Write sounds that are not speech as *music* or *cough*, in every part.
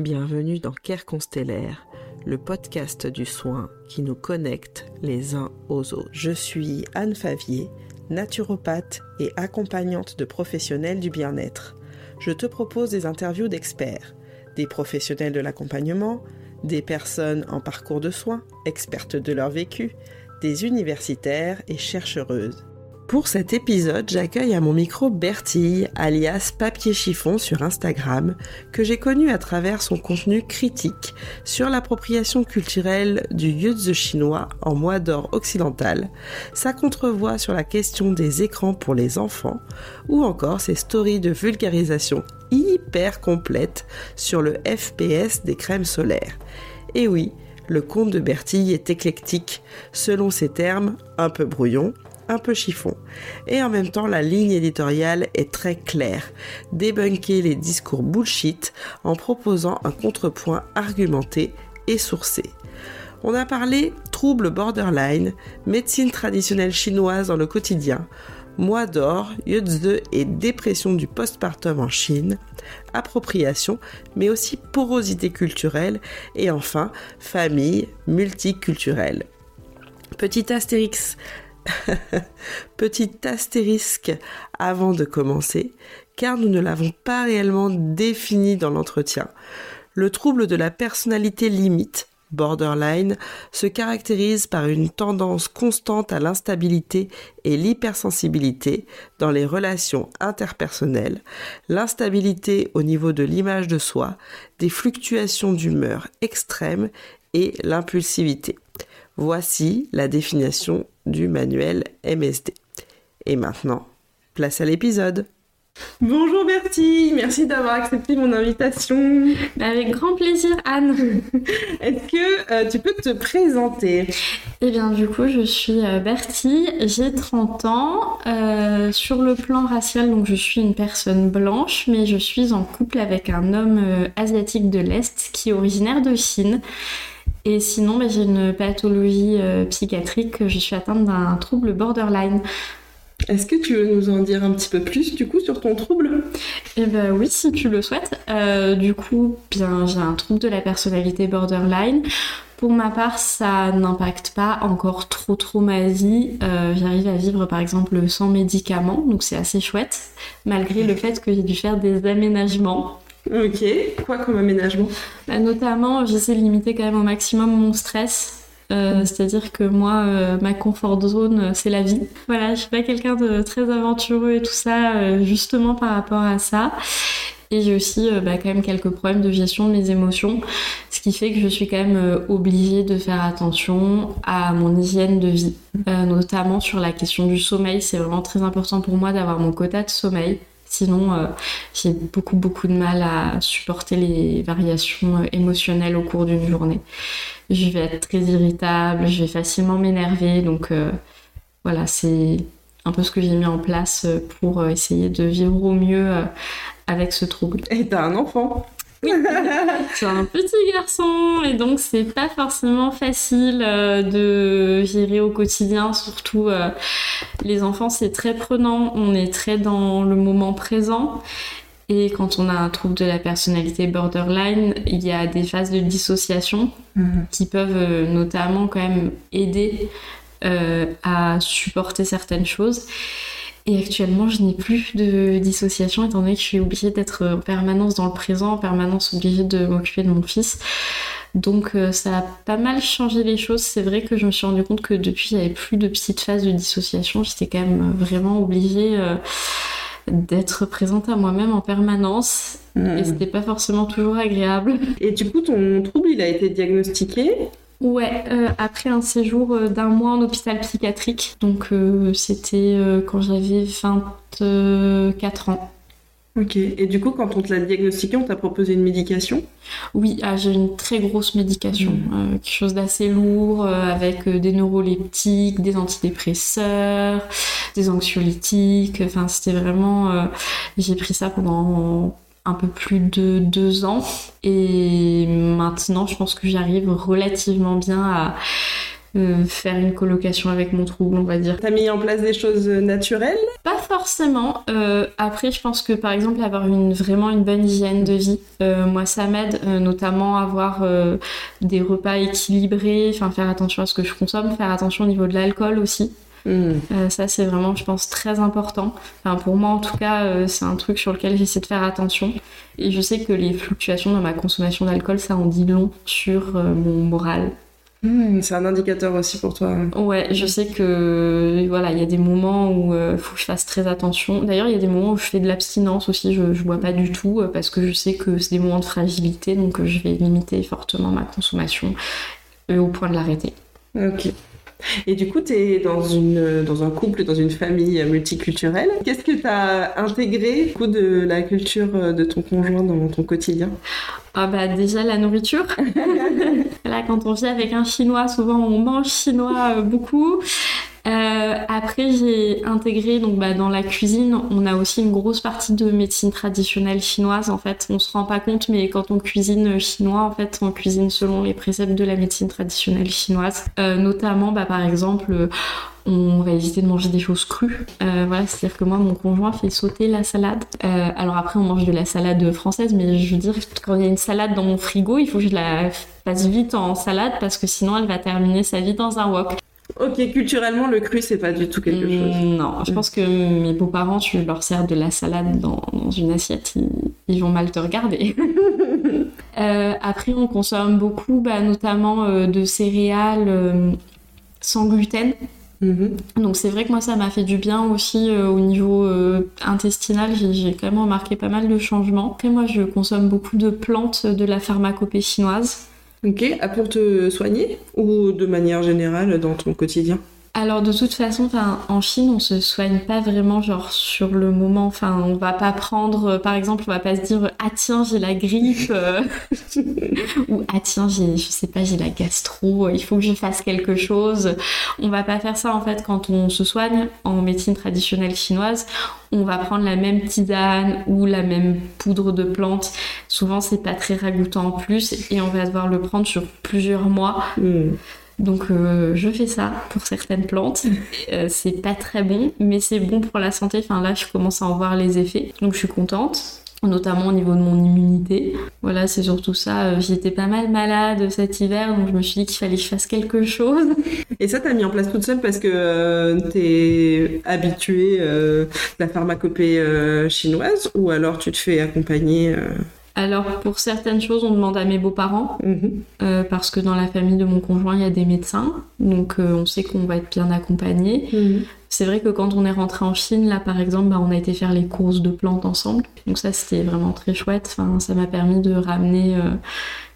Bienvenue dans Care Constellaire, le podcast du soin qui nous connecte les uns aux autres. Je suis Anne Favier, naturopathe et accompagnante de professionnels du bien-être. Je te propose des interviews d'experts, des professionnels de l'accompagnement, des personnes en parcours de soins, expertes de leur vécu, des universitaires et chercheuses. Pour cet épisode, j'accueille à mon micro Bertille, alias Papier Chiffon sur Instagram, que j'ai connu à travers son contenu critique sur l'appropriation culturelle du Yuzhe chinois en mois d'or occidental, sa contrevoix sur la question des écrans pour les enfants, ou encore ses stories de vulgarisation hyper complètes sur le FPS des crèmes solaires. Et oui, le conte de Bertille est éclectique, selon ses termes un peu brouillon, un peu chiffon. Et en même temps, la ligne éditoriale est très claire. Débunker les discours bullshit en proposant un contrepoint argumenté et sourcé. On a parlé troubles borderline, médecine traditionnelle chinoise dans le quotidien, mois d'or, Yuzhe et dépression du postpartum en Chine, appropriation, mais aussi porosité culturelle, et enfin famille multiculturelle. Petit astérix, *laughs* Petit astérisque avant de commencer, car nous ne l'avons pas réellement défini dans l'entretien. Le trouble de la personnalité limite, borderline, se caractérise par une tendance constante à l'instabilité et l'hypersensibilité dans les relations interpersonnelles, l'instabilité au niveau de l'image de soi, des fluctuations d'humeur extrêmes et l'impulsivité. Voici la définition du manuel MSD. Et maintenant, place à l'épisode. Bonjour Bertie, merci d'avoir accepté mon invitation. Avec grand plaisir Anne. *laughs* Est-ce que euh, tu peux te présenter? Eh bien du coup je suis euh, Bertie, j'ai 30 ans. Euh, sur le plan racial, donc je suis une personne blanche, mais je suis en couple avec un homme asiatique de l'Est qui est originaire de Chine. Et sinon, bah, j'ai une pathologie euh, psychiatrique, je suis atteinte d'un trouble borderline. Est-ce que tu veux nous en dire un petit peu plus du coup sur ton trouble? Eh ben oui, si tu le souhaites. Euh, du coup, bien, j'ai un trouble de la personnalité borderline. Pour ma part, ça n'impacte pas encore trop trop ma vie. Euh, j'arrive à vivre par exemple sans médicaments, donc c'est assez chouette, malgré le fait que j'ai dû faire des aménagements. Ok, quoi comme aménagement? Bah, Notamment, j'essaie de limiter quand même au maximum mon stress. Euh, c'est-à-dire que moi, euh, ma comfort zone, euh, c'est la vie. Voilà, je suis pas quelqu'un de très aventureux et tout ça, justement par rapport à ça. Et j'ai aussi bah, quand même quelques problèmes de gestion de mes émotions, ce qui fait que je suis quand même obligée de faire attention à mon hygiène de vie, notamment sur la question du sommeil. C'est vraiment très important pour moi d'avoir mon quota de sommeil. Sinon, euh, j'ai beaucoup, beaucoup de mal à supporter les variations euh, émotionnelles au cours d'une journée. Je vais être très irritable, je vais facilement m'énerver. Donc, euh, voilà, c'est un peu ce que j'ai mis en place pour essayer de vivre au mieux avec ce trouble. Et t'as un enfant c'est un petit garçon et donc c'est pas forcément facile euh, de gérer au quotidien, surtout euh, les enfants c'est très prenant, on est très dans le moment présent et quand on a un trouble de la personnalité borderline, il y a des phases de dissociation mhm. qui peuvent euh, notamment quand même aider à supporter certaines choses. Et actuellement, je n'ai plus de dissociation étant donné que je suis obligée d'être en permanence dans le présent, en permanence obligée de m'occuper de mon fils. Donc euh, ça a pas mal changé les choses. C'est vrai que je me suis rendu compte que depuis, il n'y avait plus de petites phases de dissociation. J'étais quand même vraiment obligée euh, d'être présente à moi-même en permanence. Et hmm. c'était pas forcément toujours agréable. Et du coup, ton trouble, il a été diagnostiqué? Ouais, euh, après un séjour euh, d'un mois en hôpital psychiatrique. Donc euh, c'était quand j'avais 24 ans. Ok, et du coup, quand on te l'a diagnostiqué, on t'a proposé une médication? Oui, ah, j'ai une très grosse médication, mmh. quelque chose d'assez lourd, avec des neuroleptiques, des antidépresseurs, des anxiolytiques. Enfin, c'était vraiment. j'ai pris ça pendant un peu plus de deux ans et maintenant je pense que j'arrive relativement bien à euh, faire une colocation avec mon trouble, on va dire. T'as mis en place des choses naturelles? Pas forcément. Euh, après, je pense que par exemple, avoir une, vraiment une bonne hygiène de vie, euh, moi, ça m'aide, notamment avoir des repas équilibrés, enfin faire attention à ce que je consomme, faire attention au niveau de l'alcool aussi. Hmm. ça, c'est vraiment, je pense, très important. Enfin, pour moi, en tout cas, c'est un truc sur lequel j'essaie de faire attention. Et je sais que les fluctuations dans ma consommation d'alcool, ça en dit long sur mon moral. Hmm, c'est un indicateur aussi pour toi. Ouais, je sais que voilà, il y a des moments où il euh, faut que je fasse très attention. D'ailleurs, il y a des moments où je fais de l'abstinence aussi, je, je bois pas du tout euh, parce que je sais que c'est des moments de fragilité, donc euh, je vais limiter fortement ma consommation au point de l'arrêter. Ok. Et du coup, tu es dans, une, dans un couple, dans une famille multiculturelle. Qu'est-ce que tu as intégré coup, de la culture de ton conjoint dans ton quotidien? Ah bah déjà la nourriture. *laughs* Là quand on vit avec un chinois, souvent on mange chinois euh, beaucoup. Euh, après j'ai intégré donc bah, dans la cuisine, on a aussi une grosse partie de médecine traditionnelle chinoise en fait. On se rend pas compte mais quand on cuisine chinois en fait on cuisine selon les préceptes de la médecine traditionnelle chinoise. Euh, notamment bah, par exemple on va éviter de manger des choses crues. Euh, voilà, c'est-à-dire que moi, mon conjoint fait sauter la salade. Euh, alors après, on mange de la salade française, mais je veux dire, quand il y a une salade dans mon frigo, il faut que je la fasse vite en salade parce que sinon, elle va terminer sa vie dans un wok. Ok, culturellement, le cru, c'est pas du tout quelque mm, chose. Non, je pense que mes beaux-parents, tu leur sers de la salade dans, une assiette, ils, vont mal te regarder. *laughs* Euh, après, on consomme beaucoup, bah, notamment de céréales sans gluten. Mhm. Donc c'est vrai que moi ça m'a fait du bien aussi euh, au niveau euh, intestinal, j'ai quand même remarqué pas mal de changements. Après moi je consomme beaucoup de plantes de la pharmacopée chinoise. Ok, pour te soigner ou de manière générale dans ton quotidien? Alors de toute façon, en Chine, on se soigne pas vraiment genre sur le moment. Enfin, on va pas prendre, euh, par exemple, on va pas se dire ah tiens j'ai la grippe euh, *laughs* ou ah tiens j'ai, je sais pas j'ai la gastro, il faut que je fasse quelque chose. On va pas faire ça en fait quand on se soigne en médecine traditionnelle chinoise. On va prendre la même tisane ou la même poudre de plante. Souvent c'est pas très ragoûtant en plus et on va devoir le prendre sur plusieurs mois. Hmm. Donc euh, je fais ça pour certaines plantes. Euh, c'est pas très bon, mais c'est bon pour la santé. Enfin là, je commence à en voir les effets. Donc je suis contente notamment au niveau de mon immunité. Voilà, c'est surtout ça. Euh, j'étais pas mal malade cet hiver, donc je me suis dit qu'il fallait que je fasse quelque chose. Et ça, t'as mis en place toute seule parce que t'es habituée à la pharmacopée chinoise ou alors tu te fais accompagner alors pour certaines choses, on demande à mes beaux-parents mhm. euh, parce que dans la famille de mon conjoint, il y a des médecins, donc euh, on sait qu'on va être bien accompagné. Mhm. C'est vrai que quand on est rentré en Chine, là par exemple, bah, on a été faire les courses de plantes ensemble, donc ça c'était vraiment très chouette. Enfin, ça m'a permis de ramener euh,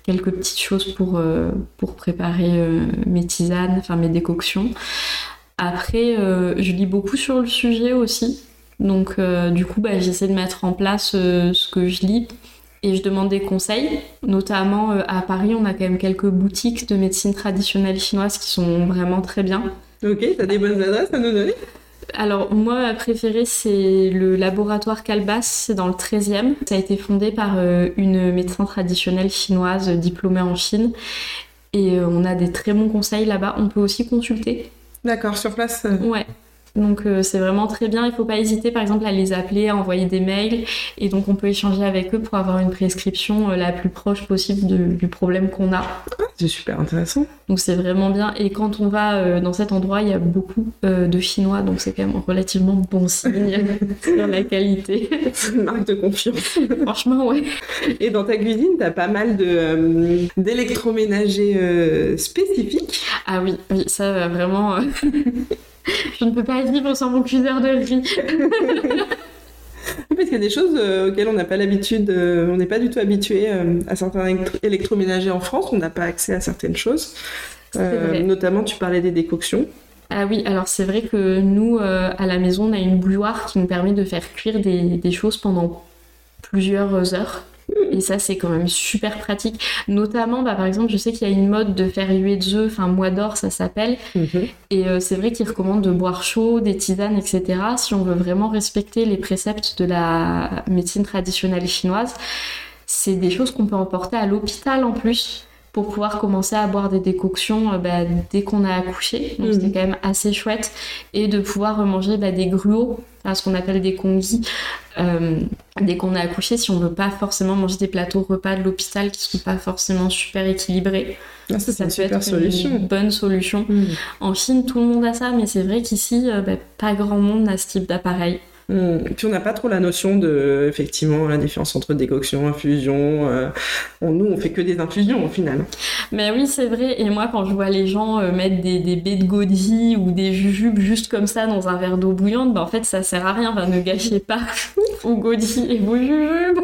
quelques petites choses pour pour préparer mes tisanes, enfin mes décoctions. Après, je lis beaucoup sur le sujet aussi. Donc du coup, bah, j'essaie de mettre en place ce que je lis et je demande des conseils. Notamment euh, à Paris, on a quand même quelques boutiques de médecine traditionnelle chinoise qui sont vraiment très bien. Ok, t'as des bonnes adresses à nous donner? Alors moi, ma préférée, c'est le laboratoire Calbas, c'est dans le 13e. Ça a été fondé par euh, une médecin traditionnelle chinoise diplômée en Chine. Et euh, on a des très bons conseils là-bas. On peut aussi consulter. D'accord, sur place Ouais, donc euh, c'est vraiment très bien. Il ne faut pas hésiter par exemple à les appeler, à envoyer des mails. Et donc on peut échanger avec eux pour avoir une prescription euh, la plus proche possible du problème qu'on a. C'est super intéressant. Donc c'est vraiment bien. Et quand on va euh, dans cet endroit, il y a beaucoup de Chinois. Donc c'est quand même relativement bon signe *laughs* sur la qualité. une marque de confiance. Franchement, ouais. Et dans ta cuisine, tu as pas mal de, d'électroménagers spécifiques? Ah oui, oui, ça vraiment... je ne peux pas vivre sans mon cuiseur de riz. Parce qu'il y a des choses euh, auxquelles on n'a pas l'habitude, euh, on n'est pas du tout habitué euh, à certains électroménagers en France, on n'a pas accès à certaines choses. notamment, tu parlais des décoctions. Ah oui, alors c'est vrai que nous, à la maison, on a une bouilloire qui nous permet de faire cuire des choses pendant plusieurs heures. Et ça, c'est quand même super pratique. Notamment, bah, par exemple, je sais qu'il y a une mode de faire des œufs, enfin, mois d'or, ça s'appelle. Mhm. Et euh, c'est vrai qu'ils recommandent de boire chaud, des tisanes, etc. Si on veut vraiment respecter les préceptes de la médecine traditionnelle chinoise, c'est des choses qu'on peut emporter à l'hôpital en plus. pour pouvoir commencer à boire des décoctions euh, bah, dès qu'on a accouché. Donc c'était Mhm. quand même assez chouette. Et de pouvoir manger bah, des gruaux, ce qu'on appelle des congis, euh, dès qu'on a accouché, si on veut pas forcément manger des plateaux repas de l'hôpital qui sont pas forcément super équilibrés. Ah, ça, c'est Ça une peut être solution. une bonne solution. Mm. En Chine, tout le monde a ça, mais c'est vrai qu'ici, euh, bah, pas grand monde n'a ce type d'appareil. Mm. Puis on n'a pas trop la notion de, effectivement, la différence entre décoction, infusion. euh, on- nous, on fait que des infusions au final. Mais oui, c'est vrai. Et moi, quand je vois les gens euh, mettre des, des baies de goji ou des jujubes juste comme ça dans un verre d'eau bouillante, bah, en fait, ça sert à rien. Enfin, ne gâchez pas *laughs* vos goji et vos jujubes.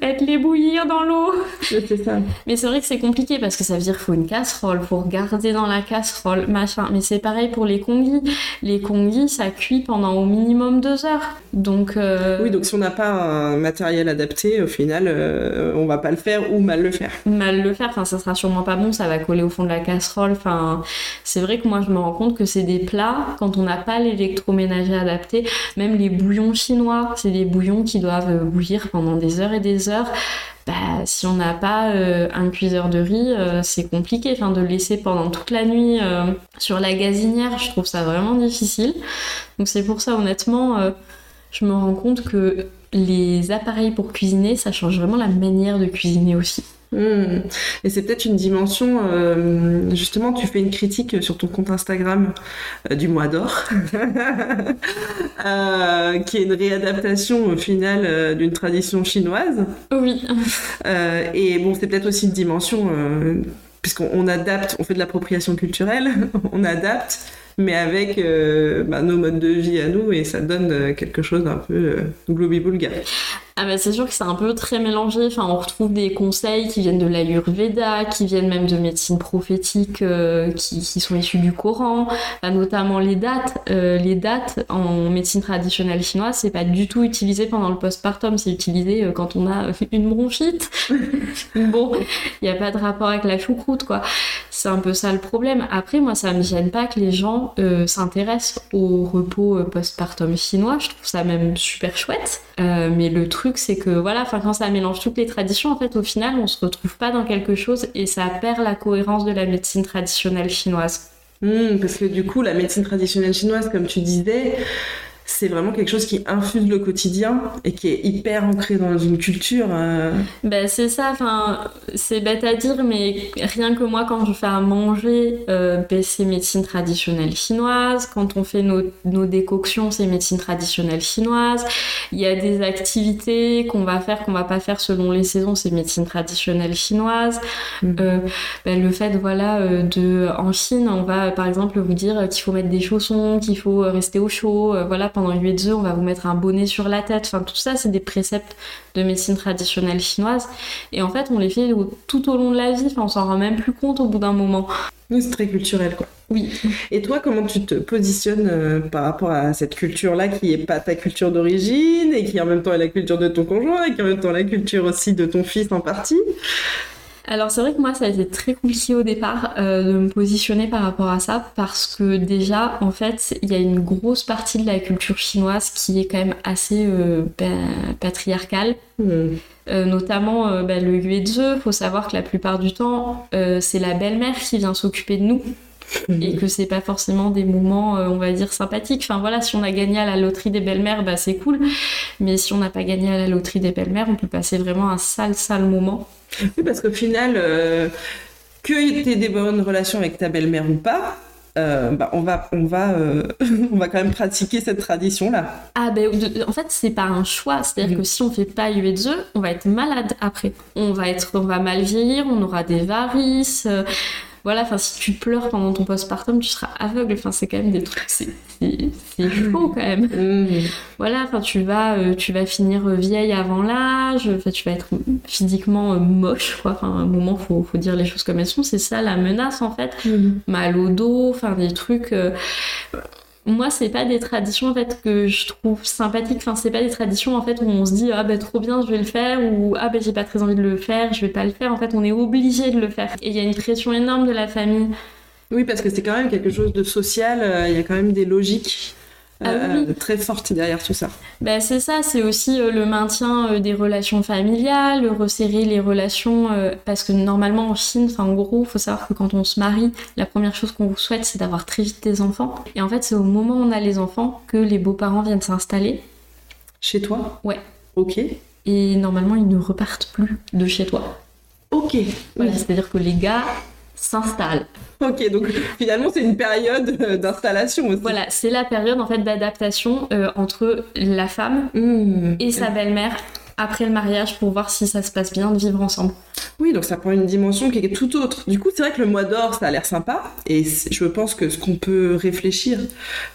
Faites-les bouillir dans l'eau. C'est ça. Mais c'est vrai que c'est compliqué parce que ça veut dire qu'il faut une casserole, faut regarder dans la casserole, machin. Mais c'est pareil pour les congis. Les congis, ça cuit pendant au minimum deux heures. Donc, euh, Oui, donc si on n'a pas un matériel adapté, au final, euh, on va pas le faire ou mal le faire. mal le faire, enfin ça sera sûrement pas bon, ça va coller au fond de la casserole, enfin c'est vrai que moi je me rends compte que c'est des plats, quand on n'a pas l'électroménager adapté, même les bouillons chinois, c'est des bouillons qui doivent bouillir pendant des heures et des heures, bah si on n'a pas euh, un cuiseur de riz, euh, c'est compliqué, enfin de le laisser pendant toute la nuit euh, sur la gazinière, je trouve ça vraiment difficile, donc c'est pour ça honnêtement, je me rends compte que les appareils pour cuisiner, ça change vraiment la manière de cuisiner aussi. Hmm. Et c'est peut-être une dimension, euh, justement, tu fais une critique sur ton compte Instagram euh, du mois d'or, *laughs* euh, qui est une réadaptation au final d'une tradition chinoise. Oui, et bon, c'est peut-être aussi une dimension, puisqu'on on adapte, on fait de l'appropriation culturelle, *laughs* on adapte, mais avec bah, nos modes de vie à nous, et ça donne quelque chose d'un peu globi-boulga. Ah bah c'est sûr que c'est un peu très mélangé. Enfin, on retrouve des conseils qui viennent de l'Ayurveda, qui viennent même de médecine prophétique, euh, qui, sont issus du Coran. Enfin, notamment les dates. Euh, les dates en médecine traditionnelle chinoise, c'est pas du tout utilisé pendant le postpartum. C'est utilisé euh, quand on a *laughs* une bronchite. *laughs* bon, il n'y a pas de rapport avec la choucroute, quoi. C'est un peu ça le problème. Après, moi, ça me gêne pas que les gens s'intéressent au repos postpartum chinois. Je trouve ça même super chouette. Mais le truc, c'est que voilà, enfin, quand ça mélange toutes les traditions, en fait, au final, on se retrouve pas dans quelque chose et ça perd la cohérence de la médecine traditionnelle chinoise. Hmm, parce que du coup, la médecine traditionnelle chinoise, comme tu disais, c'est vraiment quelque chose qui infuse le quotidien et qui est hyper ancré dans une culture. euh, Ben, c'est ça, enfin, c'est bête à dire, mais rien que moi, quand je fais à manger, euh, ben, c'est médecine traditionnelle chinoise. Quand on fait nos, nos décoctions, c'est médecine traditionnelle chinoise. Il y a des activités qu'on va faire, qu'on va pas faire selon les saisons, c'est médecine traditionnelle chinoise. Mhm. Euh, ben, le fait, voilà, euh, de, en Chine, on va, par exemple, vous dire qu'il faut mettre des chaussons, qu'il faut rester au chaud, euh, voilà, pendant 8 œufs, on va vous mettre un bonnet sur la tête. Enfin, tout ça, c'est des préceptes de médecine traditionnelle chinoise. Et en fait, on les fait tout au long de la vie. Enfin, on s'en rend même plus compte au bout d'un moment. oui, c'est très culturel, quoi. Oui. Et toi, comment tu te positionnes euh, par rapport à cette culture-là qui est pas ta culture d'origine et qui en même temps est la culture de ton conjoint et qui en même temps la culture aussi de ton fils en partie? Alors c'est vrai que moi ça a été très compliqué au départ euh, de me positionner par rapport à ça parce que déjà en fait il y a une grosse partie de la culture chinoise qui est quand même assez euh, ben, patriarcale. Hmm. Euh, notamment ben, le yuezhe, faut savoir que la plupart du temps c'est la belle-mère qui vient s'occuper de nous et que c'est pas forcément des moments euh, on va dire sympathiques. Enfin voilà, si on a gagné à la loterie des belles-mères, bah c'est cool, mais si on n'a pas gagné à la loterie des belles-mères, on peut passer vraiment un sale sale moment. Oui, parce qu'au final, euh, que tu aies des bonnes relations avec ta belle-mère ou pas, euh, bah, on, va, on, va, euh, *laughs* on va quand même pratiquer cette tradition-là. Ah ben en fait c'est pas un choix, c'est-à-dire Mhm. que si on fait pas UEZE, on va être malade après. On va être, on va mal vieillir, on aura des varices. Voilà, enfin si tu pleures pendant ton postpartum, tu seras aveugle. Enfin c'est quand même des trucs, c'est c'est chaud quand même. Hmm. Voilà, enfin tu vas, euh, tu vas finir euh, vieille avant l'âge. Enfin tu vas être physiquement euh, moche quoi. Enfin à un moment faut, faut dire les choses comme elles sont. C'est ça la menace en fait mal au dos, enfin des trucs. euh, Moi, c'est pas des traditions en fait que je trouve sympathiques. Enfin, c'est pas des traditions en fait où on se dit ah ben trop bien, je vais le faire ou ah ben j'ai pas très envie de le faire, je vais pas le faire. En fait, on est obligé de le faire. Et il y a une pression énorme de la famille. Oui, parce que c'est quand même quelque chose de social, euh, il y a quand même des logiques Ah oui. très forte derrière tout ça. Ben, c'est ça, c'est aussi euh, le maintien euh, des relations familiales, resserrer les relations, euh, parce que normalement en Chine, enfin en gros, faut savoir que quand on se marie, la première chose qu'on vous souhaite, c'est d'avoir très vite des enfants. Et en fait, c'est au moment où on a les enfants que les beaux-parents viennent s'installer. Chez toi? Ouais. Ok. Et normalement, ils ne repartent plus de chez toi. Ok. Voilà, c'est-à-dire que les gars s'installent. Ok, donc finalement c'est une période euh, d'installation aussi. Voilà, c'est la période en fait d'adaptation euh, entre la femme Mmh. et sa belle-mère après le mariage pour voir si ça se passe bien de vivre ensemble. Oui, donc ça prend une dimension qui est tout autre. Du coup, c'est vrai que le mois d'or, ça a l'air sympa. Et je pense que ce qu'on peut réfléchir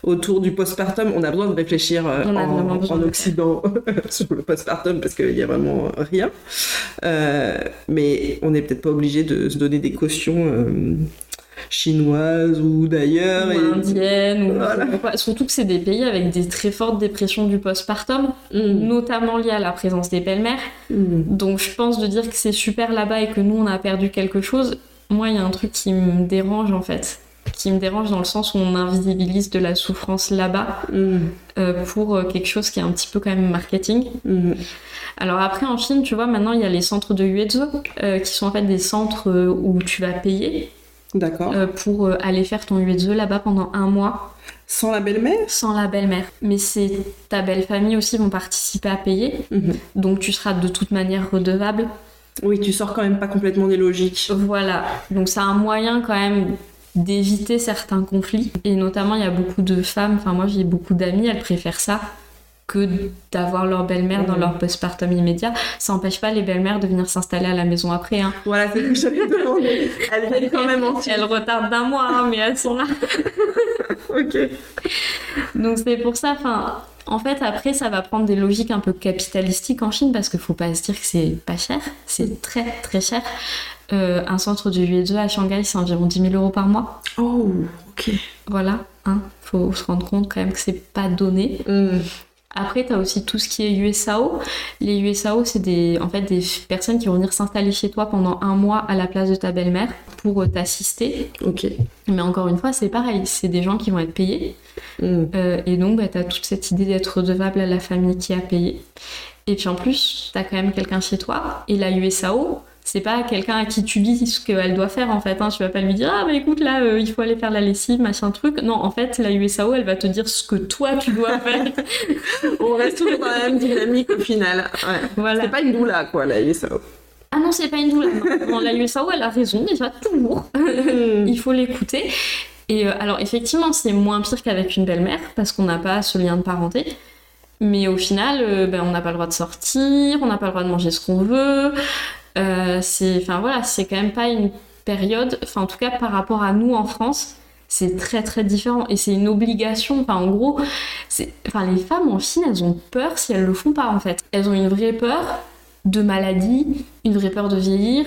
autour du postpartum, on a besoin de réfléchir euh, en, Occident *laughs* sur le postpartum parce qu'il y a vraiment rien. Euh, mais on n'est peut-être pas obligé de se donner des cautions euh, chinoises ou d'ailleurs. ou et- ou Voilà. surtout que c'est des pays avec des très fortes dépressions du postpartum, Mmh. notamment liées à la présence des belles-mères. Mmh. Donc je pense de dire que c'est super là-bas et que nous on a perdu quelque chose. Moi, il y a un truc qui me dérange en fait, qui me dérange dans le sens où on invisibilise de la souffrance là-bas Mmh. euh, pour euh, quelque chose qui est un petit peu quand même marketing. Mmh. Alors après en Chine, tu vois, maintenant il y a les centres de Yuezhe, euh, qui sont en fait des centres où tu vas payer D'accord. euh, pour euh, aller faire ton Yuezhe là-bas pendant un mois Sans la belle-mère? Sans la belle-mère. Mais c'est ta belle famille aussi vont participer à payer, Mmh. donc tu seras de toute manière redevable. Oui, tu sors quand même pas complètement des logiques. Voilà, donc c'est un moyen quand même d'éviter certains conflits. Et notamment, il y a beaucoup de femmes, enfin moi j'ai beaucoup d'amis, elles préfèrent ça que d'avoir leur belle-mère dans leur postpartum immédiat. Ça n'empêche pas les belles-mères de venir s'installer à la maison après. Hein. Voilà, c'est ce que j'avais demandé. Elle viennent quand même en Elles retardent d'un mois, hein, mais elles sont là. *laughs* Ok. Donc c'est pour ça, enfin, en fait, après, ça va prendre des logiques un peu capitalistiques en Chine parce qu'il faut pas se dire que c'est pas cher, c'est très très cher. Euh, un centre de Yuezhe à Shanghai, c'est environ 10 000 euros par mois. Oh, ok. Voilà, hein, faut se rendre compte quand même que c'est pas donné. Hmm. Après, tu as aussi tout ce qui est USAO. Les USAO, c'est des, en fait des personnes qui vont venir s'installer chez toi pendant un mois à la place de ta belle-mère pour euh, t'assister. Ok. Mais encore une fois, c'est pareil, c'est des gens qui vont être payés. Hmm. Euh, et donc, bah, tu as toute cette idée d'être redevable à la famille qui a payé. Et puis en plus, tu as quand même quelqu'un chez toi. Et la USAO, c'est pas quelqu'un à qui tu dis ce qu'elle doit faire en fait. Hein. Tu vas pas lui dire Ah, bah écoute, là, euh, il faut aller faire la lessive, machin truc. Non, en fait, la USAO, elle va te dire ce que toi tu dois *laughs* faire. On reste toujours dans la même dynamique au final. Ouais. voilà. C'est pas une doula, quoi, la USAO. Ah non, c'est pas une douleur. Non. Non, la USAO, elle a raison déjà, toujours. Il faut l'écouter. Et euh, alors, effectivement, c'est moins pire qu'avec une belle-mère, parce qu'on n'a pas ce lien de parenté. Mais au final, euh, ben, on n'a pas le droit de sortir, on n'a pas le droit de manger ce qu'on veut. Euh, c'est, enfin voilà, c'est quand même pas une période, enfin en tout cas par rapport à nous en France, c'est très très différent et c'est une obligation. Enfin en gros, enfin les femmes en Chine, elles ont peur si elles le font pas en fait. Elles ont une vraie peur de maladie, une vraie peur de vieillir.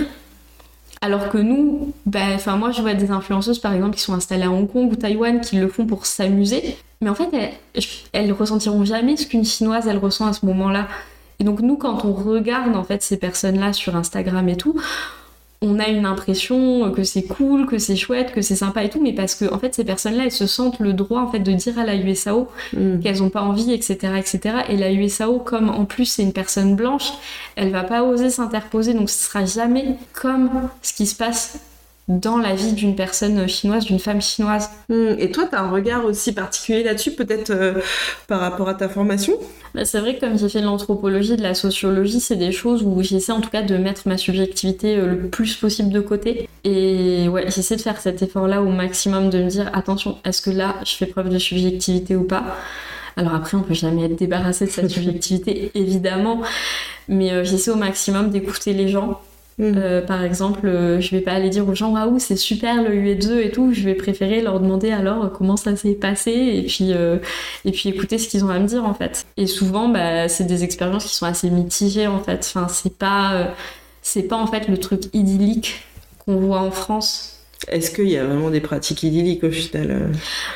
Alors que nous, ben, enfin moi je vois des influenceuses par exemple qui sont installées à Hong Kong ou Taïwan qui le font pour s'amuser, mais en fait elles, elles ressentiront jamais ce qu'une chinoise elle ressent à ce moment-là. Et donc nous quand on regarde en fait ces personnes-là sur Instagram et tout, on a une impression que c'est cool, que c'est chouette, que c'est sympa et tout, mais parce que en fait ces personnes-là elles se sentent le droit en fait de dire à la USAO Hmm. qu'elles ont pas envie, etc., etc. Et la USAO, comme en plus c'est une personne blanche, elle va pas oser s'interposer, donc ce sera jamais comme ce qui se passe dans la vie d'une personne chinoise, d'une femme chinoise. Hmm. Et toi, tu as un regard aussi particulier là-dessus, peut-être euh, par rapport à ta formation? Bah, c'est vrai que comme j'ai fait de l'anthropologie, de la sociologie, c'est des choses où j'essaie en tout cas de mettre ma subjectivité euh, le plus possible de côté. Et ouais, j'essaie de faire cet effort-là au maximum, de me dire attention, est-ce que là je fais preuve de subjectivité ou pas? Alors après, on peut jamais être débarrassé de cette *laughs* subjectivité, évidemment, mais euh, j'essaie au maximum d'écouter les gens. Hmm. Euh, par exemple, euh, je vais pas aller dire aux gens waouh c'est super le UE2 et tout. Je vais préférer leur demander alors comment ça s'est passé et puis euh, et puis écouter ce qu'ils ont à me dire en fait. Et souvent, bah, c'est des expériences qui sont assez mitigées en fait. Enfin, c'est pas euh, c'est pas en fait le truc idyllique qu'on voit en France. Est-ce qu'il y a vraiment des pratiques idylliques au final euh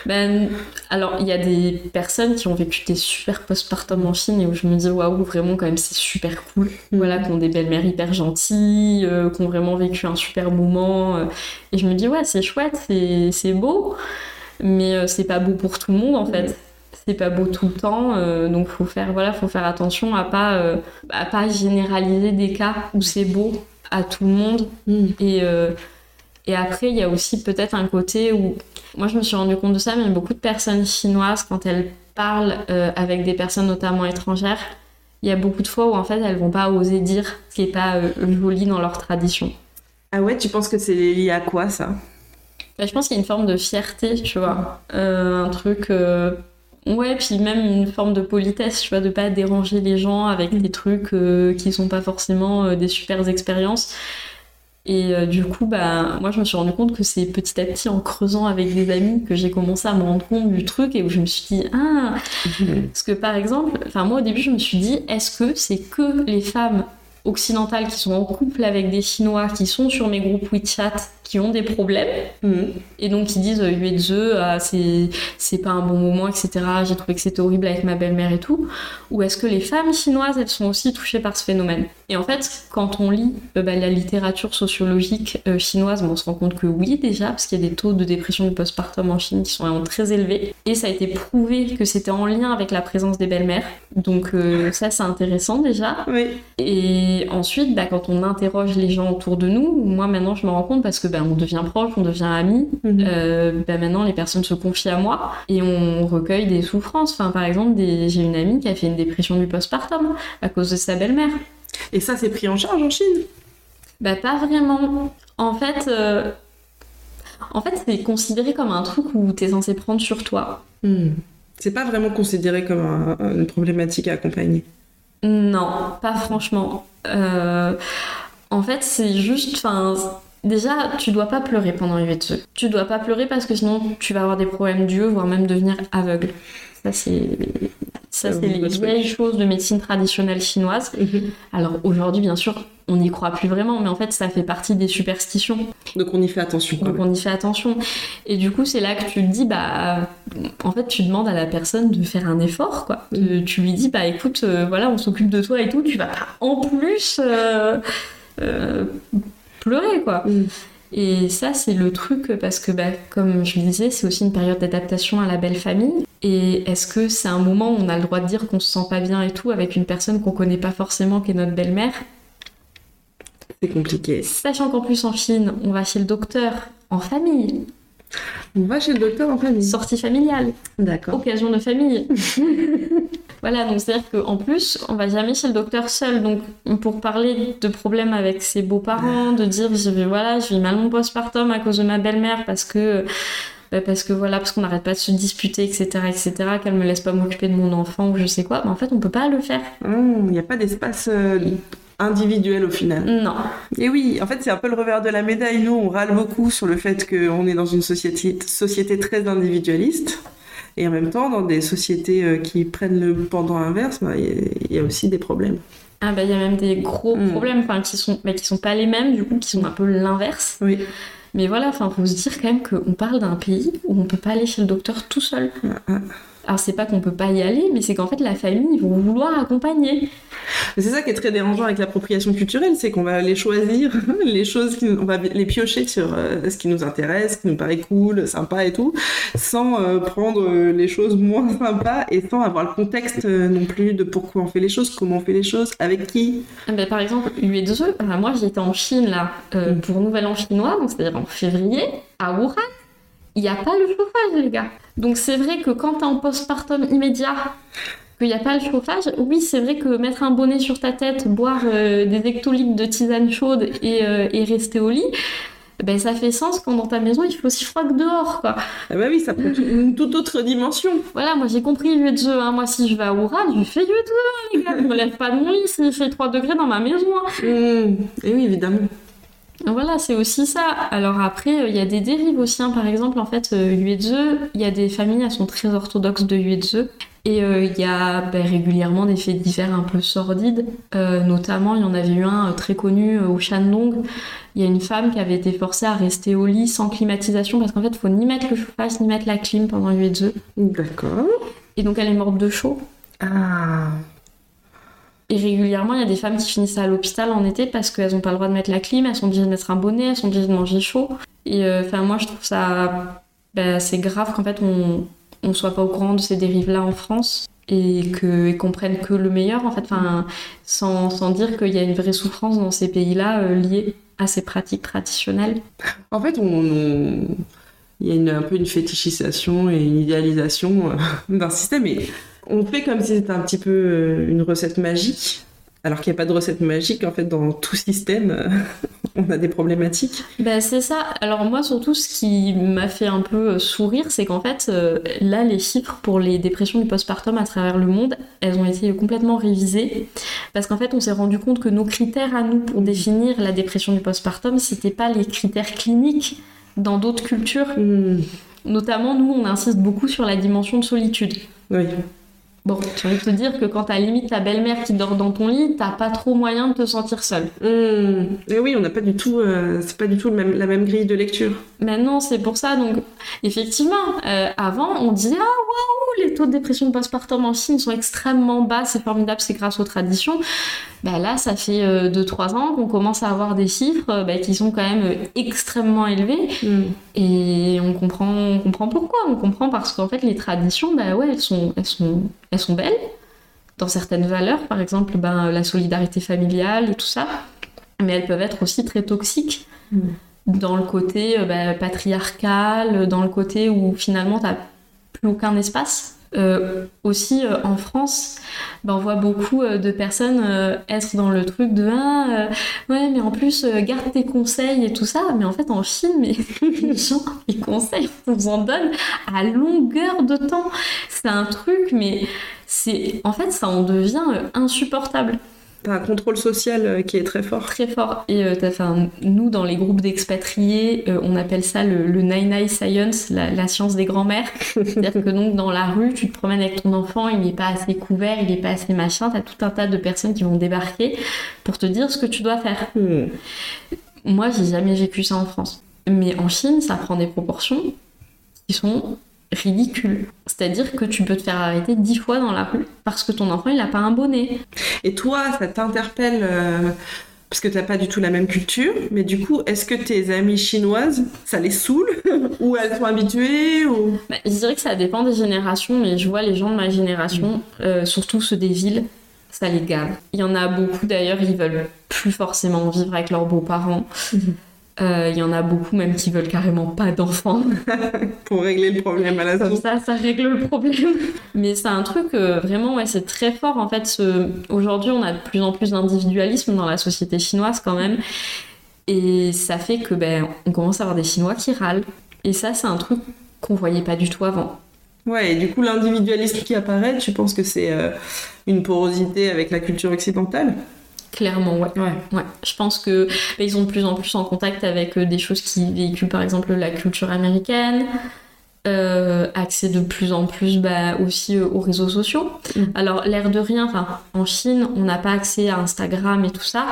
Ben, alors, il y a des personnes qui ont vécu des super postpartum en Chine et où je me dis, waouh, vraiment, quand même, c'est super cool. Mm. Voilà, qui ont des belles-mères hyper gentilles, euh, qui ont vraiment vécu un super moment. euh, et je me dis, ouais, c'est chouette, c'est c'est beau, mais euh, c'est pas beau pour tout le monde, en fait. c'est pas beau tout le temps, euh, donc faut faire voilà, faut faire attention à pas euh, à pas généraliser des cas où c'est beau à tout le monde. Mm. Et euh, et après, il y a aussi peut-être un côté où moi je me suis rendu compte de ça, mais beaucoup de personnes chinoises quand elles parlent euh, avec des personnes notamment étrangères, il y a beaucoup de fois où en fait elles vont pas oser dire ce qui est pas euh, joli dans leur tradition. Ah ouais, tu penses que c'est lié à quoi ça? Bah, je pense qu'il y a une forme de fierté, tu vois. Euh, un truc. Ouais, puis même une forme de politesse, tu vois, de pas déranger les gens avec des trucs euh, qui sont pas forcément euh, des super expériences. Et euh, du coup, bah, moi, je me suis rendu compte que c'est petit à petit en creusant avec des amis que j'ai commencé à me rendre compte du truc et où je me suis dit, ah, *laughs* parce que par exemple, enfin, moi au début, je me suis dit, est-ce que c'est que les femmes occidentales qui sont en couple avec des Chinois, qui sont sur mes groupes WeChat, qui ont des problèmes Mm. et donc ils disent euh, Yuezhe, ah, c'est pas un bon moment, etc. J'ai trouvé que c'était horrible avec ma belle-mère et tout. Ou est-ce que les femmes chinoises, elles sont aussi touchées par ce phénomène? Et en fait, quand on lit euh, bah, la littérature sociologique euh, chinoise, bah, on se rend compte que oui déjà, parce qu'il y a des taux de dépression du postpartum en Chine qui sont vraiment très élevés. Et ça a été prouvé que c'était en lien avec la présence des belles-mères. Donc euh, ça, c'est intéressant déjà. Oui. Et ensuite, bah, quand on interroge les gens autour de nous, moi maintenant je me rends compte parce que bah, on devient proche, on devient amis. Mhm. Maintenant les personnes se confient à moi et on recueille des souffrances. Enfin, par exemple, des... j'ai une amie qui a fait une dépression du postpartum à cause de sa belle-mère. Et ça, c'est pris en charge en Chine Bah pas vraiment. En fait, euh, en fait c'est considéré comme un truc où t'es censé prendre sur toi. Mm. C'est pas vraiment considéré comme un- une problématique à accompagner. Non, pas franchement. Euh, en fait, c'est juste, enfin, déjà, tu dois pas pleurer pendant les. Tu dois pas pleurer parce que sinon, tu vas avoir des problèmes d'yeux, voire même devenir aveugle. Ça, c'est, ça, c'est les vieilles choses de médecine traditionnelle chinoise. Alors aujourd'hui, bien sûr, on n'y croit plus vraiment, mais en fait, ça fait partie des superstitions. Donc on y fait attention Donc on y fait attention. Et du coup, c'est là que tu te dis, bah, en fait, tu demandes à la personne de faire un effort, quoi. Tu- Tu lui dis, bah, écoute, euh, voilà, on s'occupe de toi et tout, tu vas pas en plus euh, euh, pleurer, quoi. Mm. Et ça, c'est le truc parce que, bah, comme je le disais, c'est aussi une période d'adaptation à la belle famille. Et est-ce que c'est un moment où on a le droit de dire qu'on se sent pas bien et tout avec une personne qu'on connaît pas forcément, qui est notre belle-mère? C'est compliqué. Sachant qu'en plus en Chine, on va chez le docteur en famille, On va chez le docteur en famille. sortie familiale, D'accord. occasion de famille. *laughs* voilà, donc c'est-à-dire qu'en plus, on va jamais chez le docteur seul. Donc pour parler de problèmes avec ses beaux-parents, de dire je vais voilà, je vis mal mon postpartum à cause de ma belle-mère parce que bah, parce que voilà, parce qu'on n'arrête pas de se disputer, etc., etc., qu'elle me laisse pas m'occuper de mon enfant ou je sais quoi, bah, en fait, on peut pas le faire. Il n'y a pas d'espace euh, individuel au final. Non. Et oui, en fait, c'est un peu le revers de la médaille. Nous, on râle beaucoup sur le fait qu'on est dans une société, société très individualiste. Et en même temps, dans des sociétés euh, qui prennent le pendant inverse, bah, il y a- il y, a aussi des problèmes. Ah bah il y a même des gros Mm. problèmes, enfin qui sont, bah, qui sont pas les mêmes, du coup qui sont un peu l'inverse. Oui. Mais voilà, enfin faut se dire quand même qu'on parle d'un pays où on peut pas aller chez le docteur tout seul. Ah, Alors c'est pas qu'on peut pas y aller, mais c'est qu'en fait la famille ils vont vouloir accompagner. C'est ça qui est très dérangeant avec l'appropriation culturelle, c'est qu'on va les choisir, *laughs* les choses, qui, on va les piocher sur euh, ce qui nous intéresse, ce qui nous paraît cool, sympa et tout, sans euh, prendre euh, les choses moins *laughs* sympas et sans avoir le contexte euh, non plus de pourquoi on fait les choses, comment on fait les choses, avec qui. Ah bah, par exemple, Yuezhe, enfin, moi j'étais en Chine là Mm. pour Nouvel An chinois, donc c'est-à-dire en février, à Wuhan, il n'y a pas le chauffage les gars. Donc c'est vrai que quand t'es en postpartum immédiat, qu'il n'y a pas le chauffage, oui c'est vrai que mettre un bonnet sur ta tête, boire euh, des hectolitres de tisane chaude et, euh, et rester au lit, ben ça fait sens quand dans ta maison il fait aussi froid que dehors quoi. Ah bah oui, ça prend une toute autre dimension. Voilà, moi j'ai compris Yuezhe, hein. moi si je vais à Wuhan, je fais Yuezhe les gars, je me lève pas de mon lit s'il fait 3 degrés dans ma maison. hein. Mmh. Et oui, évidemment. Voilà, c'est aussi ça. Alors après, euh, il y a des dérives aussi. hein. Par exemple, en fait, Yuezhe, il y a des familles, elles sont très orthodoxes de Yuezhe. Et euh, il y a ben, régulièrement des faits divers un peu sordides. Euh, notamment, il y en avait eu un euh, très connu au Shandong. Il y a une femme qui avait été forcée à rester au lit sans climatisation parce qu'en fait, il faut ni mettre le chauffage ni mettre la clim pendant Yuezhe. D'accord. Et donc, elle est morte de chaud. Ah. Et régulièrement, il y a des femmes qui finissent à l'hôpital en été parce qu'elles n'ont pas le droit de mettre la clim, elles sont obligées de mettre un bonnet, elles sont obligées de manger chaud. Et euh, enfin, moi, je trouve ça. bah, c'est grave qu'en fait, on, on soit pas au courant de ces dérives-là en France et que- et qu'on prenne que le meilleur, en fait, enfin, sans, sans dire qu'il y a une vraie souffrance dans ces pays-là euh, liée à ces pratiques traditionnelles. En fait, il y a un peu une fétichisation et une idéalisation euh, *laughs* d'un système. On fait comme si c'était un petit peu euh, une recette magique, alors qu'il n'y a pas de recette magique. En fait, dans tout système, euh, *laughs* on a des problématiques. Ben, c'est ça. Alors moi, surtout, ce qui m'a fait un peu euh, sourire, c'est qu'en fait, là, les chiffres pour les dépressions du postpartum à travers le monde, elles ont été complètement révisées. Parce qu'en fait, on s'est rendu compte que nos critères à nous pour définir la dépression du postpartum, c'était pas les critères cliniques dans d'autres cultures. Hmm, Notamment, nous, on insiste beaucoup sur la dimension de solitude. oui. Bon, envie de te dire que quand t'as limite ta belle-mère qui dort dans ton lit, t'as pas trop moyen de te sentir seule. Hmm, Et oui, on n'a pas du tout, euh, c'est pas du tout le même- la même grille de lecture. Maintenant, c'est pour ça. Donc, effectivement, euh, avant, on disait Ah, waouh, les taux de dépression postpartum en Chine sont extrêmement bas, c'est formidable, c'est grâce aux traditions. Bah, là, ça fait 2-3 ans qu'on commence à avoir des chiffres euh, bah, qui sont quand même euh, extrêmement élevés. Hmm. Et on comprend, on comprend pourquoi. On comprend parce qu'en fait, les traditions, bah ouais, elles sont, elles sont, elles sont belles. Dans certaines valeurs, par exemple, ben, la solidarité familiale et tout ça. Mais elles peuvent être aussi très toxiques Mm. dans le côté euh, bah, patriarcal, dans le côté où finalement, t'as plus aucun espace. Euh, aussi euh, en France, ben, on voit beaucoup euh, de personnes être dans le truc de ah, ouais mais en plus garde tes conseils et tout ça. Mais en fait en Chine *laughs* les gens les conseils *laughs* on vous en donne à longueur de temps. C'est un truc mais c'est en fait ça en devient insupportable T'as un contrôle social euh, qui est très fort. très fort et euh, nous dans les groupes d'expatriés euh, on appelle ça le, le nine eye science la, la science des grands-mères *laughs* c'est-à-dire que donc dans la rue tu te promènes avec ton enfant il n'est pas assez couvert il n'est pas assez machin t'as tout un tas de personnes qui vont débarquer pour te dire ce que tu dois faire Hmm. Moi, j'ai jamais vécu ça en France. Mais en Chine, ça prend des proportions qui sont ridicules. C'est-à-dire que tu peux te faire arrêter dix fois dans la rue parce que ton enfant, il a pas un bonnet. Et toi, ça t'interpelle euh, parce que t'as pas du tout la même culture, mais du coup, est-ce que tes amies chinoises, ça les saoule *laughs* Ou elles sont habituées ou... Bah, je dirais que ça dépend des générations, mais je vois les gens de ma génération, euh, surtout ceux des villes, ça les gave. Il y en a beaucoup d'ailleurs, ils veulent plus forcément vivre avec leurs beaux-parents. Euh, Il y en a beaucoup même qui veulent carrément pas d'enfants. *laughs* pour régler le problème à la Comme ça, ça règle le problème. Mais c'est un truc, euh, vraiment, ouais, c'est très fort. En fait, ce... aujourd'hui, on a de plus en plus d'individualisme dans la société chinoise quand même. Et ça fait que ben, on commence à avoir des Chinois qui râlent. Et ça, c'est un truc qu'on voyait pas du tout avant. Ouais, et du coup, l'individualisme qui apparaît, tu penses que c'est euh, une porosité avec la culture occidentale? Clairement, ouais. Ouais. Ouais, je pense que ben, ils sont de plus en plus en contact avec euh, des choses qui véhiculent par exemple la culture américaine, euh, accès de plus en plus bah, aussi euh, aux réseaux sociaux. Mm. Alors l'air de rien, enfin en Chine, on n'a pas accès à Instagram et tout ça,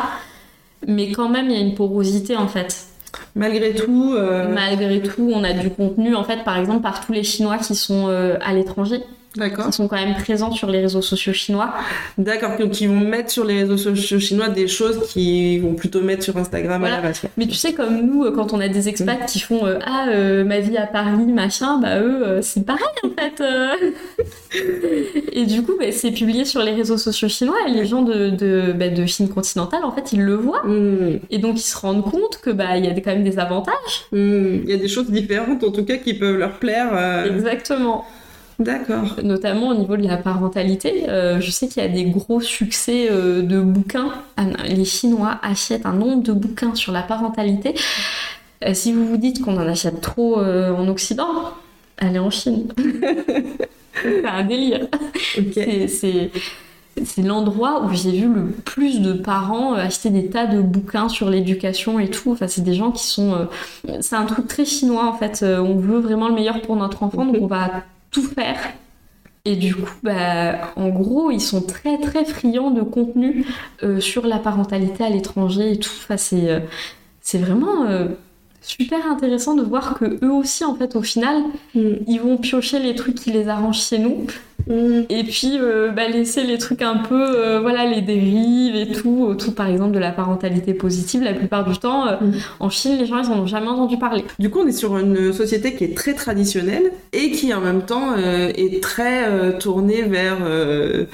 mais quand même il y a une porosité en fait. Malgré tout, euh, Malgré tout, on a du contenu en fait, par exemple par tous les Chinois qui sont à l'étranger, d'accord. qui sont quand même présents sur les réseaux sociaux chinois. D'accord, donc ils vont mettre sur les réseaux sociaux chinois des choses qu'ils vont plutôt mettre sur Instagram Voilà. à la base. Mais tu sais, comme nous, euh, quand on a des expats qui font euh, Ah, euh, ma vie à Paris, machin, bah eux, euh, c'est pareil en fait. *laughs* et du coup, bah, c'est publié sur les réseaux sociaux chinois et les gens de, de, bah, de Chine continentale, en fait, ils le voient. Hmm. Et donc, ils se rendent compte que bah il y a quand même des avantages. Hmm. Il y a des choses différentes en tout cas qui peuvent leur plaire. Exactement. D'accord. Notamment au niveau de la parentalité. Euh, je sais qu'il y a des gros succès euh, de bouquins. Ah, Les Chinois achètent un nombre de bouquins sur la parentalité. Euh, si vous vous dites qu'on en achète trop en Occident, allez en Chine. *laughs* C'est un délire. C'est- C'est l'endroit où j'ai vu le plus de parents acheter des tas de bouquins sur l'éducation et tout. Enfin, c'est des gens qui sont. C'est un truc très chinois en fait. On veut vraiment le meilleur pour notre enfant, donc *laughs* on va tout faire. Et du coup, bah, en gros, ils sont très très friands de contenu euh, sur la parentalité à l'étranger et tout. Enfin, c'est euh, c'est vraiment euh, super intéressant de voir que eux aussi, en fait, au final, Hmm. ils vont piocher les trucs qui les arrangent chez nous Mm. Et puis euh, bah, laisser les trucs un peu, euh, voilà, les dérives et tout, autour par exemple de la parentalité positive. La plupart du temps, euh, Mm. en Chine, les gens ils en ont jamais entendu parler. Du coup, on est sur une société qui est très traditionnelle et qui en même temps euh, est très euh, tournée vers euh,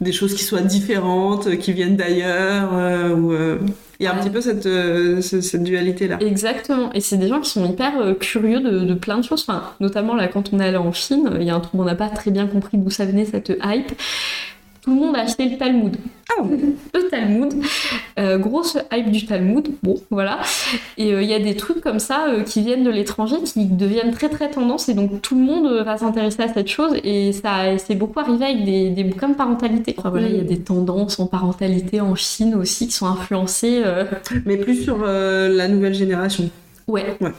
des choses qui soient différentes, euh, qui viennent d'ailleurs. euh, ou, euh, Il y a un petit peu cette, euh, ce- cette dualité-là. Exactement. Et c'est des gens qui sont hyper euh, curieux de, plein de choses. Enfin, notamment là, quand on est allé en Chine, il y a un truc on n'a pas très bien compris d'où ça venait cette hype. Tout le monde a acheté le Talmud. Ah *laughs* Le Talmud. Euh, grosse hype du Talmud. Bon, voilà. Et euh, il y a des trucs comme ça euh, qui viennent de l'étranger qui deviennent très très tendance. Et donc tout le monde va s'intéresser à cette chose. Et ça c'est beaucoup arrivé avec des, des bouquins de parentalité. Enfin voilà, il y a des tendances en parentalité en Chine aussi qui sont influencées. euh, Mais plus sur euh, la nouvelle génération. Ouais. Ouais.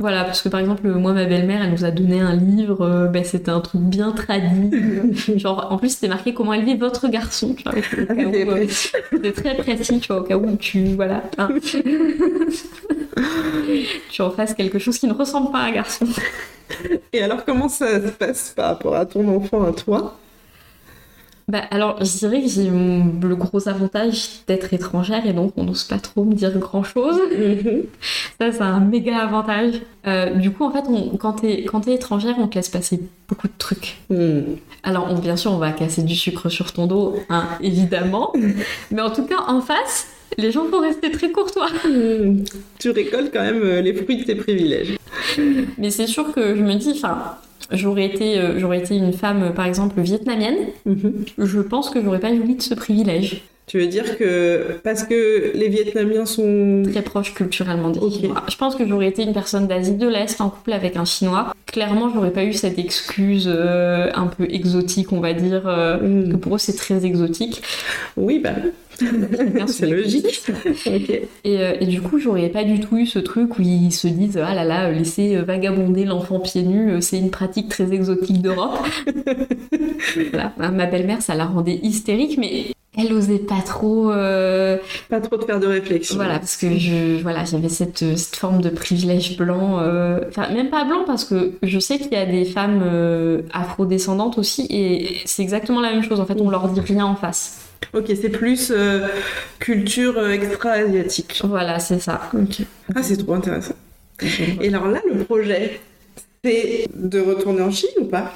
Voilà, parce que par exemple, moi, ma belle-mère, elle nous a donné un livre, euh, ben, c'était un truc bien traduit. *laughs* Genre, en plus, c'était marqué comment élever votre garçon. Tu vois, où, euh, C'était très précis, tu vois, au cas où tu. Voilà. hein. *laughs* tu en fasses quelque chose qui ne ressemble pas à un garçon. Et alors, comment ça se passe par rapport à ton enfant, à toi? Bah, alors, je dirais que j'ai le gros avantage d'être étrangère et donc on n'ose pas trop me dire grand chose. Ça, c'est un méga avantage. Euh, du coup, en fait, on- quand t'es quand t'es étrangère, on te laisse passer beaucoup de trucs. Hmm. Alors, on- bien sûr, on va casser du sucre sur ton dos, hein, évidemment. *laughs* Mais en tout cas, en face, les gens vont rester très courtois. Hmm. Tu récoltes quand même euh, les fruits de tes privilèges. Mais c'est sûr que je me dis, enfin, j'aurais été, euh, j'aurais été une femme, par exemple, vietnamienne, Mhm. je pense que j'aurais pas joui de ce privilège. Tu veux dire que parce que les Vietnamiens sont... Très proche culturellement des Ok. Chinois. Je pense que j'aurais été une personne d'Asie de l'Est en couple avec un Chinois. Clairement, j'aurais pas eu cette excuse euh, un peu exotique, on va dire. euh, Hmm. que pour eux, c'est très exotique. Oui, bah, *laughs* c'est logique. Et, euh, et du coup, j'aurais pas du tout eu ce truc où ils se disent Ah là là, euh, laisser vagabonder l'enfant pieds nus, c'est une pratique très exotique d'Europe. *laughs* voilà. Ma belle-mère, ça la rendait hystérique, mais elle osait pas trop. euh, Pas trop de faire de réflexion. Voilà, parce que je, voilà, j'avais cette, euh, cette forme de privilège blanc. euh, Enfin, même pas blanc, parce que je sais qu'il y a des femmes euh, afrodescendantes aussi, et c'est exactement la même chose. En fait, on leur dit rien en face. Ok, c'est plus culture extra-asiatique. Voilà, c'est ça. Ah, c'est trop intéressant. Et alors là, le projet, c'est de retourner en Chine ou pas?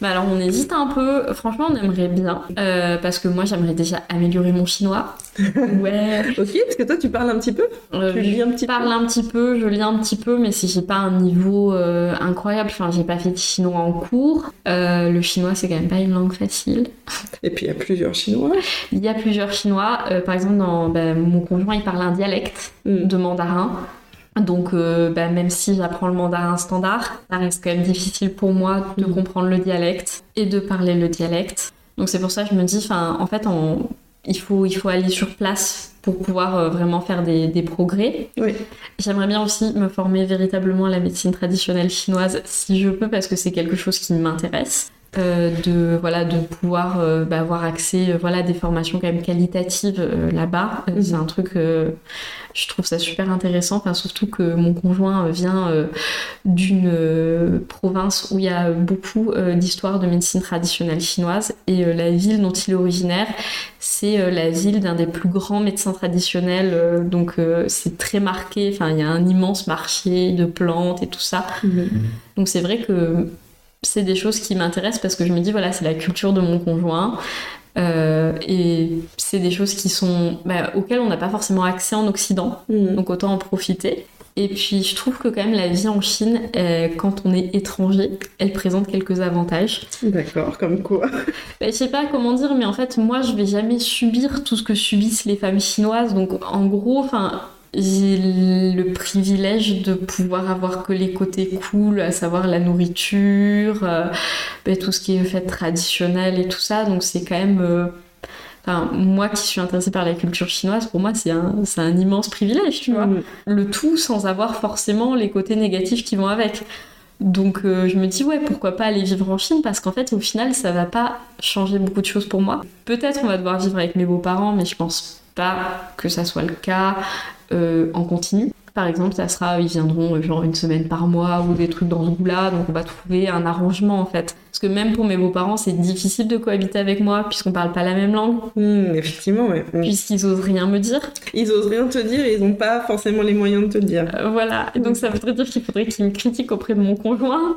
Bah alors on hésite un peu, franchement on aimerait bien, euh, parce que moi j'aimerais déjà améliorer mon chinois. *laughs* Ouais. Ok, parce que toi, tu parles un petit peu Euh, Tu lis un petit je parle un petit peu, je lis un petit peu, mais si j'ai pas un niveau euh, incroyable, enfin j'ai pas fait de chinois en cours. Euh, le chinois c'est quand même pas une langue facile. Et puis, il y a plusieurs Chinois. Il y a plusieurs chinois, par exemple dans bah, mon conjoint il parle un dialecte Hmm. de mandarin. Donc, euh, bah, même si j'apprends le mandarin standard, ça reste quand même difficile pour moi de Mhm. comprendre le dialecte et de parler le dialecte. Donc, c'est pour ça que je me dis, en fait, il, faut, il faut aller sur place pour pouvoir euh, vraiment faire des, des progrès. Oui. J'aimerais bien aussi me former véritablement à la médecine traditionnelle chinoise si je peux, parce que c'est quelque chose qui m'intéresse. Euh, de voilà de pouvoir euh, bah, avoir accès euh, voilà à des formations quand même qualitatives là-bas. Mhm. c'est un truc je trouve ça super intéressant. Enfin surtout que mon conjoint vient d'une province où il y a beaucoup d'histoires de médecine traditionnelle chinoise. Et la ville dont il est originaire c'est la ville d'un des plus grands médecins traditionnels. Donc c'est très marqué. Enfin il y a un immense marché de plantes et tout ça. Donc c'est vrai que c'est des choses qui m'intéressent parce que je me dis voilà c'est la culture de mon conjoint. Euh, et c'est des choses qui sont bah, auxquelles on n'a pas forcément accès en Occident. Hmm. donc autant en profiter. Et puis je trouve que quand même la vie en Chine euh, quand on est étranger elle présente quelques avantages. D'accord, comme quoi. Bah, je sais pas comment dire mais en fait moi je vais jamais subir tout ce que subissent les femmes chinoises. Donc en gros enfin j'ai le privilège de pouvoir avoir que les côtés cool, à savoir la nourriture, euh, bah, tout ce qui est fait traditionnel et tout ça. Donc c'est quand même... euh, Enfin, moi qui suis intéressée par la culture chinoise, pour moi c'est un, c'est un immense privilège, tu vois. Hmm. Le tout sans avoir forcément les côtés négatifs qui vont avec. Donc euh, je me dis ouais pourquoi pas aller vivre en Chine? Parce qu'en fait au final ça va pas changer beaucoup de choses pour moi. Peut-être on va devoir vivre avec mes beaux-parents mais je pense pas que ça soit le cas en continu. Par exemple, ça sera, ils viendront euh, genre une semaine par mois ou des trucs dans ce goût-là, donc on va trouver un arrangement en fait. Parce que même pour mes beaux-parents, c'est difficile de cohabiter avec moi puisqu'on parle pas la même langue. Hmm, effectivement, ouais. Hmm. Puisqu'ils osent rien me dire. Ils osent rien te dire et ils n'ont pas forcément les moyens de te dire. Euh, voilà, et donc ça voudrait dire qu'il faudrait qu'ils me critiquent auprès de mon conjoint.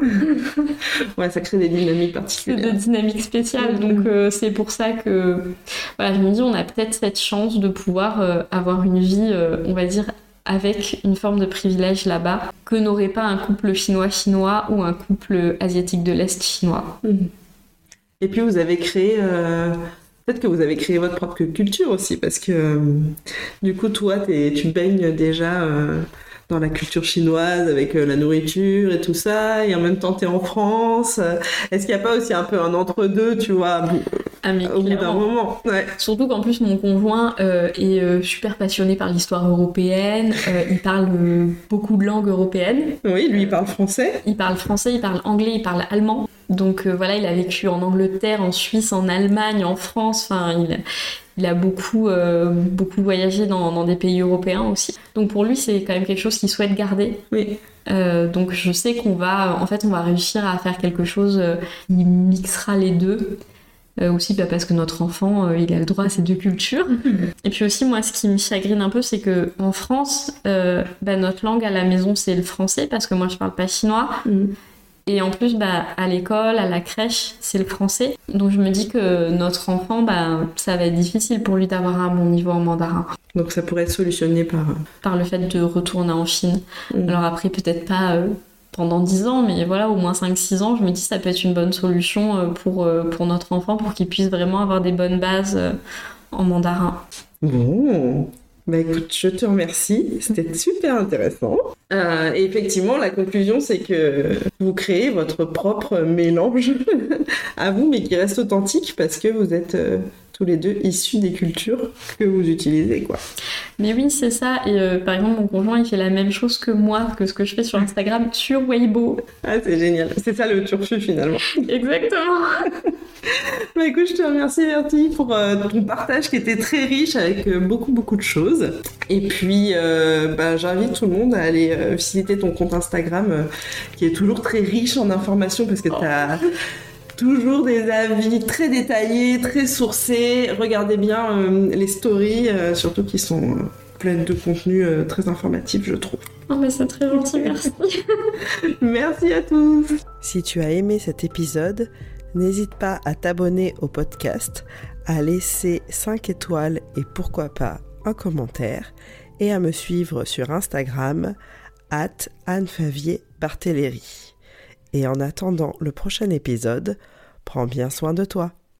*laughs* ouais, ça crée des dynamiques particulières. Des dynamiques spéciales, donc euh, c'est pour ça que voilà, je me dis on a peut-être cette chance de pouvoir avoir une vie, on va dire, avec une forme de privilège là-bas que n'aurait pas un couple chinois-chinois ou un couple asiatique de l'Est chinois. Et puis vous avez créé, euh, peut-être que vous avez créé votre propre culture aussi, parce que euh, du coup, toi, tu baignes déjà euh, dans la culture chinoise avec la nourriture et tout ça, et en même temps, tu es en France. Est-ce qu'il n'y a pas aussi un peu un entre-deux, tu vois? Ah, au bout d'un moment. Surtout qu'en plus, mon conjoint euh, est euh, super passionné par l'histoire européenne. Euh, il parle beaucoup de langues européennes. Oui, lui, il parle français. Il parle français, il parle anglais, il parle allemand. Donc voilà, il a vécu en Angleterre, en Suisse, en Allemagne, en France. Enfin, il, il a beaucoup, beaucoup voyagé dans, dans, des pays européens aussi. Donc pour lui, c'est quand même quelque chose qu'il souhaite garder. Oui. donc je sais qu'on va, en fait, on va réussir à faire quelque chose qui mixera les deux. Euh, aussi bah, parce que notre enfant, euh, il a le droit à ces deux cultures. Et puis aussi, moi, ce qui me chagrine un peu, c'est que en France, euh, bah, notre langue à la maison, c'est le français, parce que moi, je parle pas chinois. Mm. Et en plus, bah, à l'école, à la crèche, c'est le français. Donc je me dis que notre enfant, bah, ça va être difficile pour lui d'avoir un bon niveau en mandarin. Donc ça pourrait être solutionné par... Par le fait de retourner en Chine. Mm. Alors après, peut-être pas pendant 10 ans, mais voilà, au moins 5-6 ans, je me dis que ça peut être une bonne solution euh, pour, euh, pour notre enfant, pour qu'il puisse vraiment avoir des bonnes bases euh, en mandarin. Bon, bah écoute, je te remercie, c'était *laughs* super intéressant. et effectivement, la conclusion, c'est que vous créez votre propre mélange *laughs* à vous, mais qui reste authentique parce que vous êtes tous les deux issus des cultures que vous utilisez, quoi. Mais oui, c'est ça. Et euh, par exemple, mon conjoint, il fait la même chose que moi, que ce que je fais sur Instagram, sur Weibo. Ah, c'est génial. C'est ça le turfu, finalement. *laughs* Exactement. *laughs* bah écoute, je te remercie, Bertie, pour euh, ton partage qui était très riche avec euh, beaucoup, beaucoup de choses. Et puis, bah, j'invite tout le monde à aller visiter ton compte Instagram, qui est toujours très riche en informations, parce que tu as toujours des avis très détaillés, très sourcés. Regardez bien euh, les stories, euh, surtout qui sont euh, pleines de contenu très informatif, je trouve. Oh, mais c'est très gentil, merci. *laughs* merci à tous. Si tu as aimé cet épisode, n'hésite pas à t'abonner au podcast, à laisser 5 étoiles et pourquoi pas un commentaire, et à me suivre sur Instagram, at Anne Favier Barthéléry. Et en attendant le prochain épisode, prends bien soin de toi.